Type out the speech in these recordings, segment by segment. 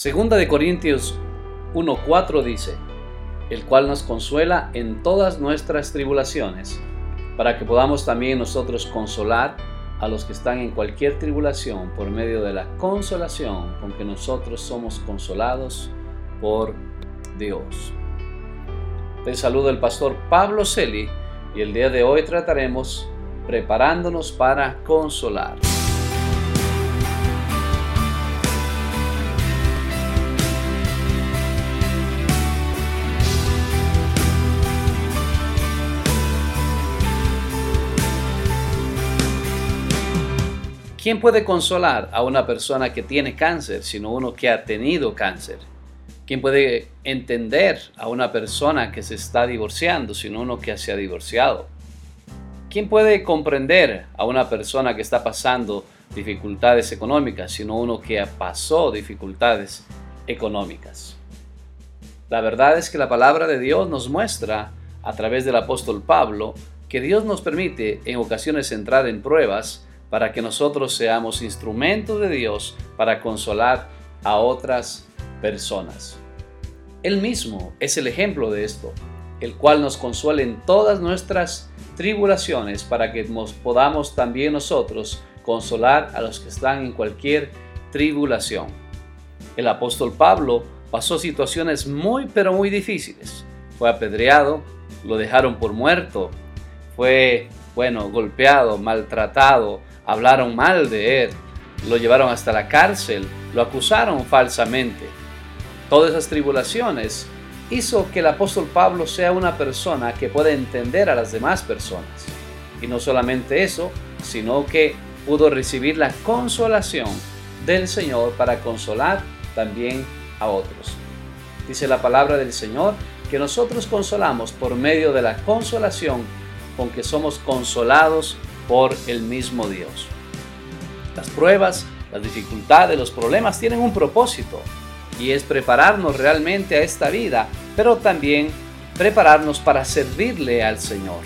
Segunda de Corintios 1.4 dice, el cual nos consuela en todas nuestras tribulaciones, para que podamos también nosotros consolar a los que están en cualquier tribulación por medio de la consolación con que nosotros somos consolados por Dios. Te saludo el pastor Pablo Celi y el día de hoy trataremos preparándonos para consolar. ¿Quién puede consolar a una persona que tiene cáncer, sino uno que ha tenido cáncer? ¿Quién puede entender a una persona que se está divorciando, sino uno que se ha divorciado? ¿Quién puede comprender a una persona que está pasando dificultades económicas, sino uno que pasó dificultades económicas? La verdad es que la palabra de Dios nos muestra, a través del apóstol Pablo, que Dios nos permite en ocasiones entrar en pruebas para que nosotros seamos instrumentos de Dios para consolar a otras personas. Él mismo es el ejemplo de esto, el cual nos consuela en todas nuestras tribulaciones para que nos podamos también nosotros consolar a los que están en cualquier tribulación. El apóstol Pablo pasó situaciones muy pero muy difíciles. Fue apedreado, lo dejaron por muerto, fue, bueno, golpeado, maltratado, hablaron mal de él, lo llevaron hasta la cárcel, lo acusaron falsamente. Todas esas tribulaciones hizo que el apóstol Pablo sea una persona que pueda entender a las demás personas. Y no solamente eso, sino que pudo recibir la consolación del Señor para consolar también a otros. Dice la palabra del Señor que nosotros consolamos por medio de la consolación con que somos consolados por el mismo Dios. Las pruebas, las dificultades, los problemas tienen un propósito y es prepararnos realmente a esta vida, pero también prepararnos para servirle al Señor.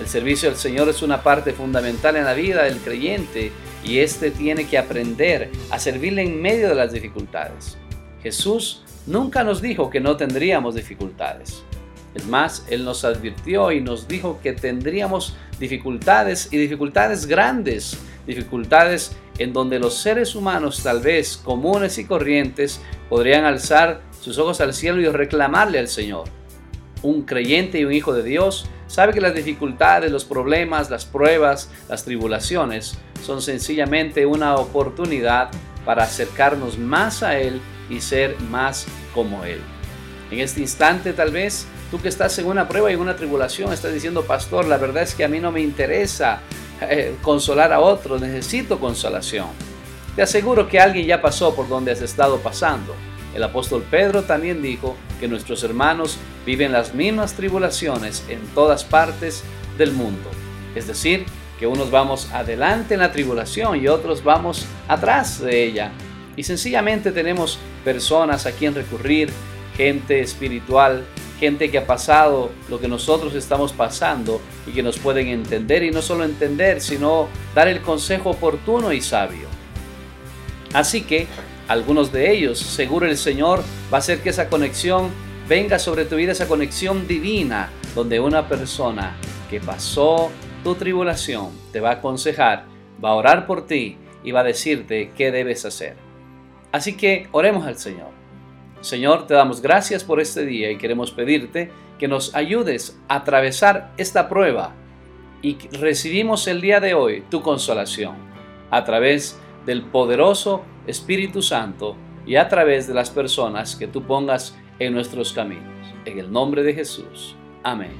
El servicio al Señor es una parte fundamental en la vida del creyente y éste tiene que aprender a servirle en medio de las dificultades. Jesús nunca nos dijo que no tendríamos dificultades. Es más, Él nos advirtió y nos dijo que tendríamos dificultades y dificultades grandes, dificultades en donde los seres humanos tal vez comunes y corrientes podrían alzar sus ojos al cielo y reclamarle al Señor. Un creyente y un hijo de Dios sabe que las dificultades, los problemas, las pruebas, las tribulaciones son sencillamente una oportunidad para acercarnos más a Él y ser más como Él. En este instante tal vez Tú que estás en una prueba y una tribulación, estás diciendo, pastor, la verdad es que a mí no me interesa eh, consolar a otros, necesito consolación. Te aseguro que alguien ya pasó por donde has estado pasando. El apóstol Pedro también dijo que nuestros hermanos viven las mismas tribulaciones en todas partes del mundo. Es decir, que unos vamos adelante en la tribulación y otros vamos atrás de ella. Y sencillamente tenemos personas a quien recurrir, gente espiritual gente que ha pasado lo que nosotros estamos pasando y que nos pueden entender y no solo entender, sino dar el consejo oportuno y sabio. Así que algunos de ellos, seguro el Señor va a hacer que esa conexión venga sobre tu vida, esa conexión divina, donde una persona que pasó tu tribulación te va a aconsejar, va a orar por ti y va a decirte qué debes hacer. Así que oremos al Señor. Señor, te damos gracias por este día y queremos pedirte que nos ayudes a atravesar esta prueba y recibimos el día de hoy tu consolación a través del poderoso Espíritu Santo y a través de las personas que tú pongas en nuestros caminos. En el nombre de Jesús. Amén.